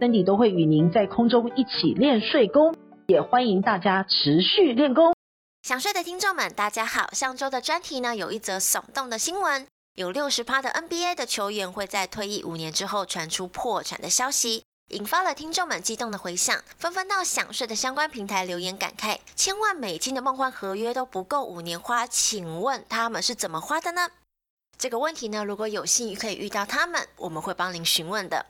森迪都会与您在空中一起练睡功，也欢迎大家持续练功。想睡的听众们，大家好。上周的专题呢，有一则耸动的新闻，有六十趴的 NBA 的球员会在退役五年之后传出破产的消息，引发了听众们激动的回响，纷纷到想睡的相关平台留言感慨：千万美金的梦幻合约都不够五年花，请问他们是怎么花的呢？这个问题呢，如果有幸可以遇到他们，我们会帮您询问的。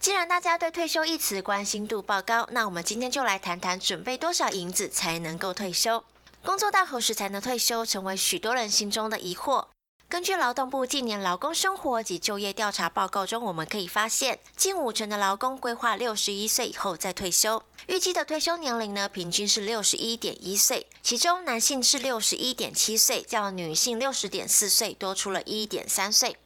既然大家对退休一词关心度爆高，那我们今天就来谈谈准备多少银子才能够退休？工作到何时才能退休，成为许多人心中的疑惑。根据劳动部近年劳工生活及就业调查报告中，我们可以发现，近五成的劳工规划六十一岁以后再退休。预计的退休年龄呢，平均是六十一点一岁，其中男性是六十一点七岁，较女性六十点四岁多出了一点三岁。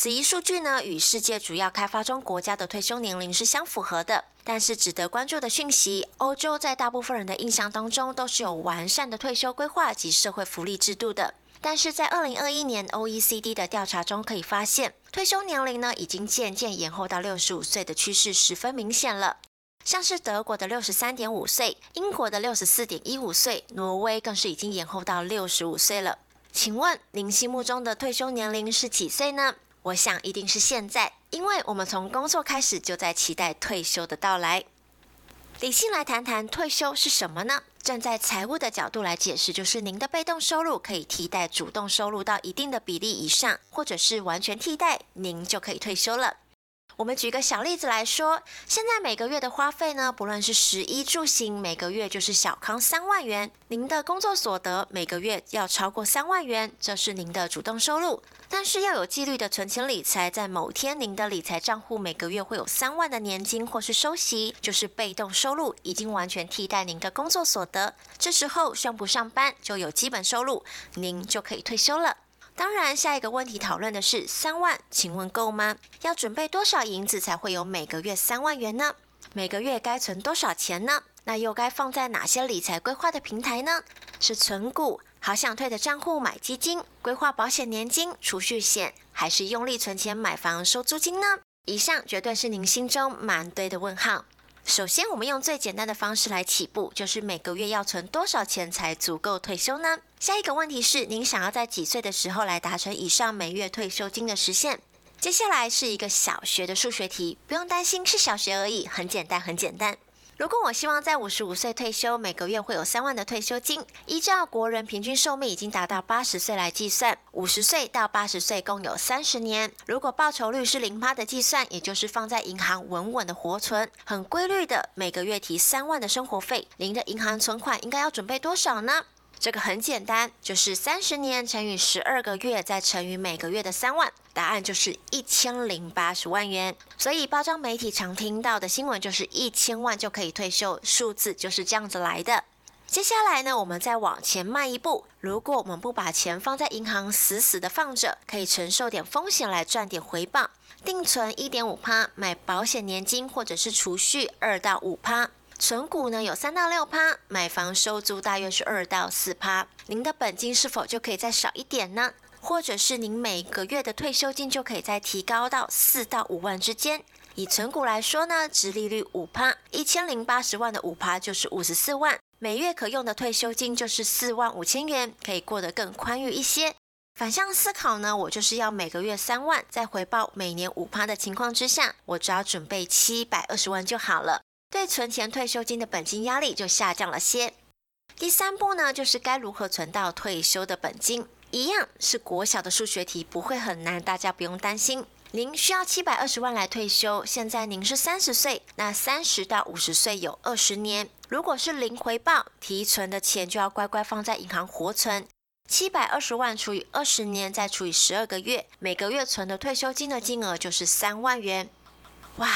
此一数据呢，与世界主要开发中国家的退休年龄是相符合的。但是值得关注的讯息，欧洲在大部分人的印象当中都是有完善的退休规划及社会福利制度的。但是在二零二一年 OECD 的调查中可以发现，退休年龄呢已经渐渐延后到六十五岁的趋势十分明显了。像是德国的六十三点五岁，英国的六十四点一五岁，挪威更是已经延后到六十五岁了。请问您心目中的退休年龄是几岁呢？我想一定是现在，因为我们从工作开始就在期待退休的到来。理性来谈谈退休是什么呢？站在财务的角度来解释，就是您的被动收入可以替代主动收入到一定的比例以上，或者是完全替代，您就可以退休了。我们举个小例子来说，现在每个月的花费呢，不论是食衣住行，每个月就是小康三万元。您的工作所得每个月要超过三万元，这是您的主动收入。但是要有纪律的存钱理财，在某天您的理财账户每个月会有三万的年金或是收息，就是被动收入已经完全替代您的工作所得。这时候上不上班就有基本收入，您就可以退休了。当然，下一个问题讨论的是三万，请问够吗？要准备多少银子才会有每个月三万元呢？每个月该存多少钱呢？那又该放在哪些理财规划的平台呢？是存股、好想退的账户买基金、规划保险年金、储蓄险，还是用力存钱买房收租金呢？以上绝对是您心中满堆的问号。首先，我们用最简单的方式来起步，就是每个月要存多少钱才足够退休呢？下一个问题是，您想要在几岁的时候来达成以上每月退休金的实现？接下来是一个小学的数学题，不用担心，是小学而已，很简单，很简单。如果我希望在五十五岁退休，每个月会有三万的退休金，依照国人平均寿命已经达到八十岁来计算，五十岁到八十岁共有三十年。如果报酬率是零八的计算，也就是放在银行稳稳的活存，很规律的每个月提三万的生活费，您的银行存款应该要准备多少呢？这个很简单，就是三十年乘以十二个月，再乘以每个月的三万，答案就是一千零八十万元。所以，包装媒体常听到的新闻就是一千万就可以退休，数字就是这样子来的。接下来呢，我们再往前迈一步，如果我们不把钱放在银行死死的放着，可以承受点风险来赚点回报，定存一点五趴，买保险年金或者是储蓄二到五趴。存股呢有三到六趴，买房收租大约是二到四趴。您的本金是否就可以再少一点呢？或者是您每个月的退休金就可以再提高到四到五万之间？以存股来说呢，殖利率五趴，一千零八十万的五趴就是五十四万，每月可用的退休金就是四万五千元，可以过得更宽裕一些。反向思考呢，我就是要每个月三万，在回报每年五趴的情况之下，我只要准备七百二十万就好了。对存钱退休金的本金压力就下降了些。第三步呢，就是该如何存到退休的本金，一样是国小的数学题，不会很难，大家不用担心。您需要七百二十万来退休，现在您是三十岁，那三十到五十岁有二十年。如果是零回报，提存的钱就要乖乖放在银行活存。七百二十万除以二十年，再除以十二个月，每个月存的退休金的金额就是三万元。哇，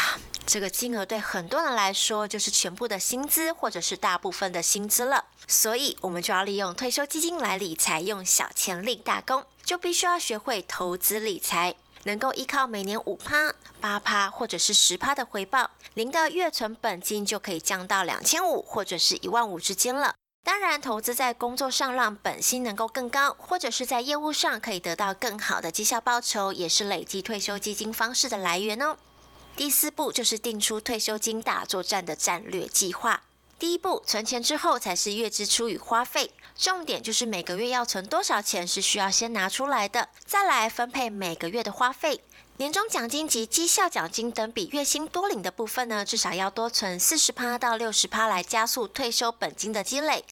这个金额对很多人来说就是全部的薪资或者是大部分的薪资了。所以，我们就要利用退休基金来理财，用小钱立大功，就必须要学会投资理财，能够依靠每年五趴、八趴或者是十趴的回报，您的月存本金就可以降到两千五或者是一万五之间了。当然，投资在工作上让本薪能够更高，或者是在业务上可以得到更好的绩效报酬，也是累积退休基金方式的来源哦。第四步就是定出退休金大作战的战略计划。第一步，存钱之后才是月支出与花费，重点就是每个月要存多少钱是需要先拿出来的，再来分配每个月的花费。年终奖金及绩效奖金等比月薪多领的部分呢，至少要多存四十趴到六十趴来加速退休本金的积累。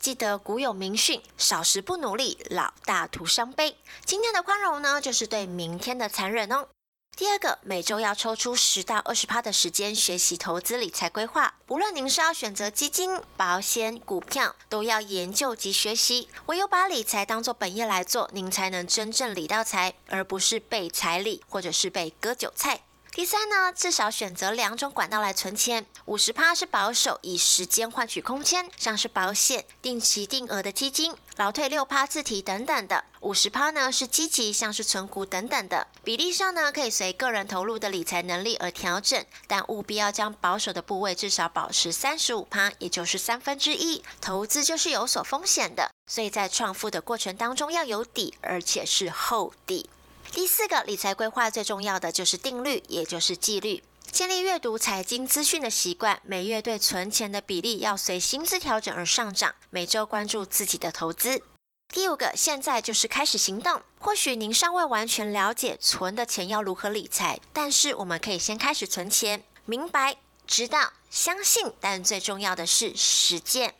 记得古有名训：少时不努力，老大徒伤悲。今天的宽容呢，就是对明天的残忍哦。第二个，每周要抽出十到二十趴的时间学习投资理财规划。无论您是要选择基金、保险、股票，都要研究及学习。唯有把理财当做本业来做，您才能真正理到财，而不是被财理或者是被割韭菜。第三呢，至少选择两种管道来存钱。五十趴是保守，以时间换取空间，像是保险、定期定额的基金、劳退六趴自提等等的。五十趴呢是积极，像是存股等等的。比例上呢可以随个人投入的理财能力而调整，但务必要将保守的部位至少保持三十五趴，也就是三分之一。投资就是有所风险的，所以在创富的过程当中要有底，而且是厚底。第四个理财规划最重要的就是定律，也就是纪律。建立阅读财经资讯的习惯，每月对存钱的比例要随薪资调整而上涨。每周关注自己的投资。第五个，现在就是开始行动。或许您尚未完全了解存的钱要如何理财，但是我们可以先开始存钱，明白、知道、相信，但最重要的是实践。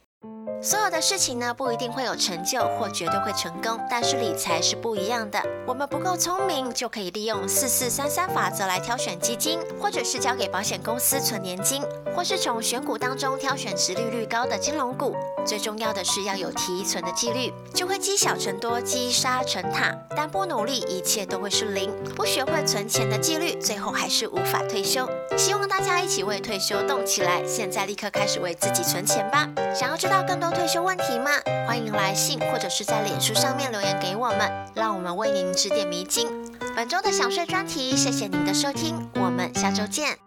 所有的事情呢，不一定会有成就或绝对会成功，但是理财是不一样的。我们不够聪明，就可以利用四四三三法则来挑选基金，或者是交给保险公司存年金，或是从选股当中挑选殖利率高的金融股。最重要的是要有提存的纪律，就会积小成多，积沙成塔。但不努力，一切都会是零。不学会存钱的纪律，最后还是无法退休。希望大家一起为退休动起来，现在立刻开始为自己存钱吧。想要知道更多退休问题吗？欢迎来信或者是在脸书上面留言给我们，让我们为您指点迷津。本周的想税专题，谢谢您的收听，我们下周见。